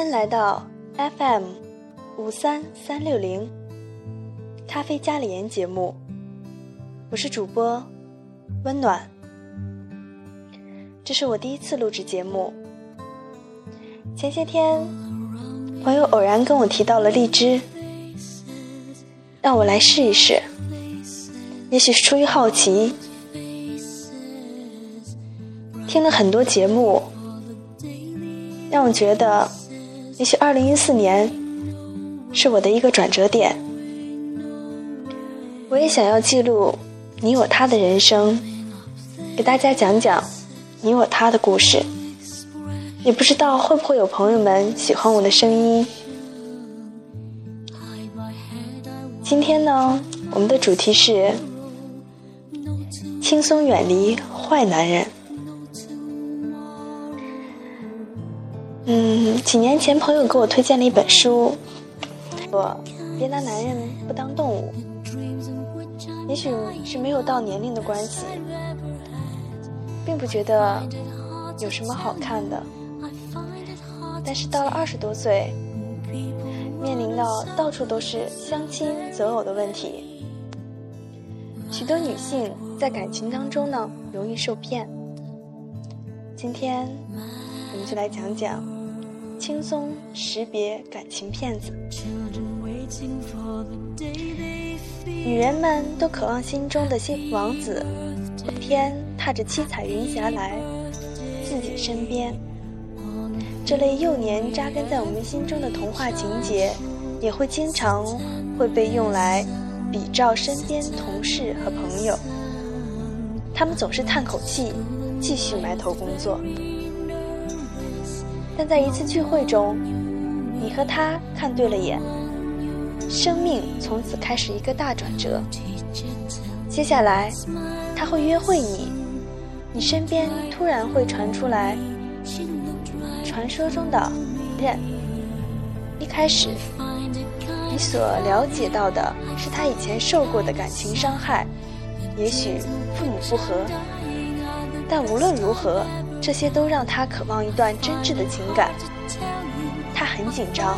欢迎来到 FM 五三三六零咖啡加里言节目，我是主播温暖。这是我第一次录制节目。前些天，朋友偶然跟我提到了荔枝，让我来试一试。也许是出于好奇，听了很多节目，让我觉得，也许二零一四年是我的一个转折点。我也想要记录你我他的人生，给大家讲讲你我他的故事。也不知道会不会有朋友们喜欢我的声音。今天呢，我们的主题是。轻松远离坏男人。嗯，几年前朋友给我推荐了一本书，说别拿男人不当动物。也许是没有到年龄的关系，并不觉得有什么好看的。但是到了二十多岁，面临到到处都是相亲择偶的问题。许多女性在感情当中呢，容易受骗。今天我们就来讲讲，轻松识别感情骗子。女人们都渴望心中的新王子，天踏着七彩云霞来自己身边。这类幼年扎根在我们心中的童话情节，也会经常会被用来。比照身边同事和朋友，他们总是叹口气，继续埋头工作。但在一次聚会中，你和他看对了眼，生命从此开始一个大转折。接下来，他会约会你，你身边突然会传出来传说中的人。一开始。你所了解到的是他以前受过的感情伤害，也许父母不和，但无论如何，这些都让他渴望一段真挚的情感。他很紧张，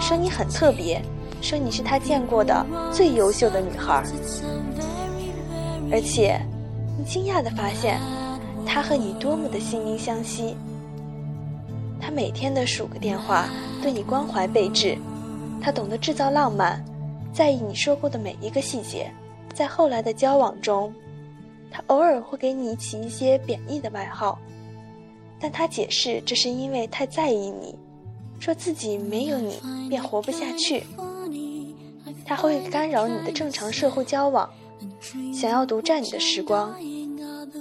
说你很特别，说你是他见过的最优秀的女孩，而且你惊讶地发现，他和你多么的心灵相惜。他每天的数个电话，对你关怀备至。他懂得制造浪漫，在意你说过的每一个细节。在后来的交往中，他偶尔会给你起一些贬义的外号，但他解释这是因为太在意你，说自己没有你便活不下去。他会干扰你的正常社会交往，想要独占你的时光，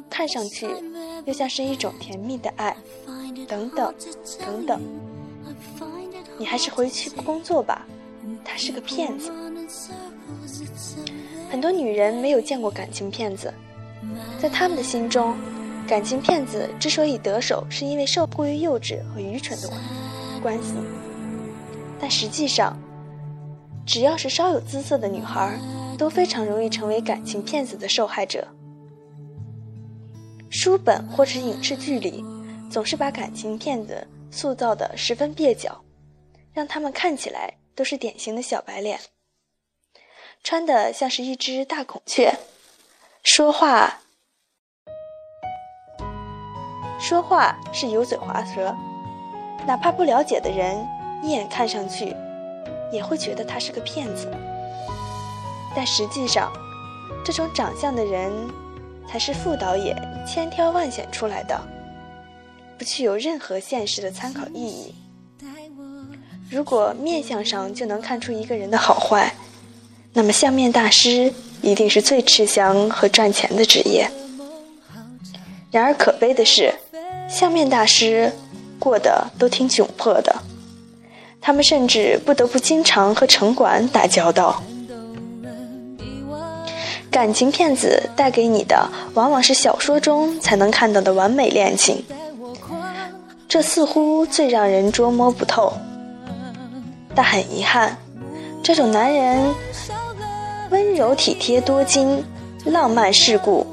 看上去又像是一种甜蜜的爱，等等，等等。你还是回去工作吧，他是个骗子。很多女人没有见过感情骗子，在他们的心中，感情骗子之所以得手，是因为受过于幼稚和愚蠢的关关系。但实际上，只要是稍有姿色的女孩，都非常容易成为感情骗子的受害者。书本或者影视剧里，总是把感情骗子塑造的十分蹩脚。让他们看起来都是典型的小白脸，穿的像是一只大孔雀，说话说话是油嘴滑舌，哪怕不了解的人一眼看上去也会觉得他是个骗子。但实际上，这种长相的人才是副导演千挑万选出来的，不具有任何现实的参考意义。如果面相上就能看出一个人的好坏，那么相面大师一定是最吃香和赚钱的职业。然而可悲的是，相面大师过得都挺窘迫的，他们甚至不得不经常和城管打交道。感情骗子带给你的往往是小说中才能看到的完美恋情，这似乎最让人捉摸不透。但很遗憾，这种男人温柔体贴、多金、浪漫世故，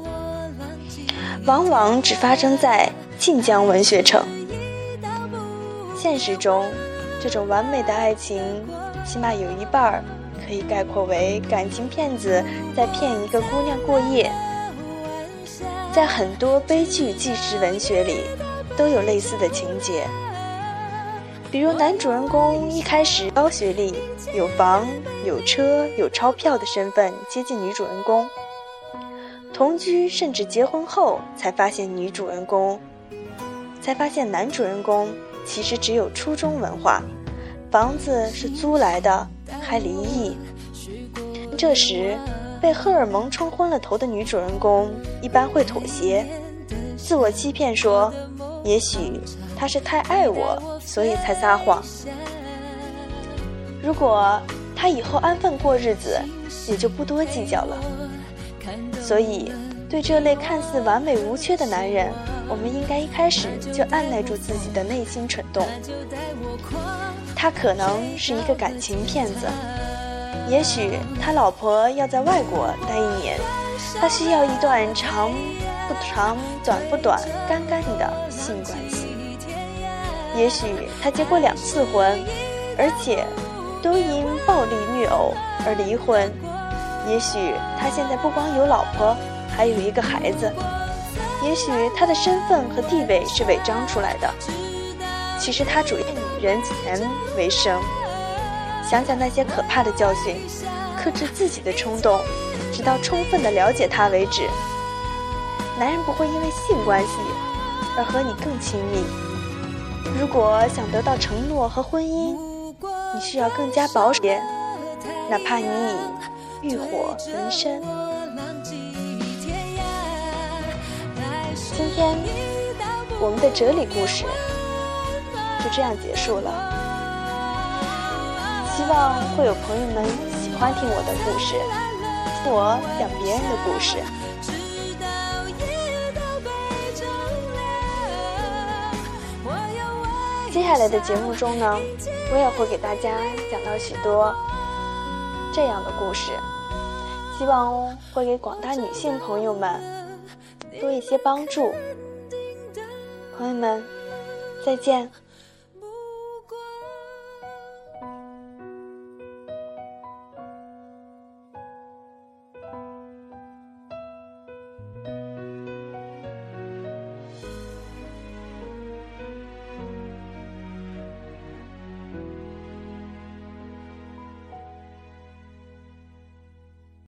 往往只发生在晋江文学城。现实中，这种完美的爱情，起码有一半儿可以概括为感情骗子在骗一个姑娘过夜。在很多悲剧纪实文学里，都有类似的情节。比如男主人公一开始高学历、有房有车有钞票的身份接近女主人公，同居甚至结婚后才发现女主人公，才发现男主人公其实只有初中文化，房子是租来的，还离异。这时，被荷尔蒙冲昏了头的女主人公一般会妥协，自我欺骗说。也许他是太爱我，所以才撒谎。如果他以后安分过日子，也就不多计较了。所以，对这类看似完美无缺的男人，我们应该一开始就按耐住自己的内心蠢动。他可能是一个感情骗子，也许他老婆要在外国待一年，他需要一段长。不长，短不短，干干的性关系。也许他结过两次婚，而且都因暴力虐偶而离婚。也许他现在不光有老婆，还有一个孩子。也许他的身份和地位是伪装出来的。其实他主要以人钱为生。想想那些可怕的教训，克制自己的冲动，直到充分的了解他为止。男人不会因为性关系而和你更亲密。如果想得到承诺和婚姻，你需要更加保守，哪怕你已欲火焚身。今天我们的哲理故事就这样结束了。希望会有朋友们喜欢听我的故事，听我讲别人的故事。接下来的节目中呢，我也会给大家讲到许多这样的故事，希望会给广大女性朋友们多一些帮助。朋友们，再见。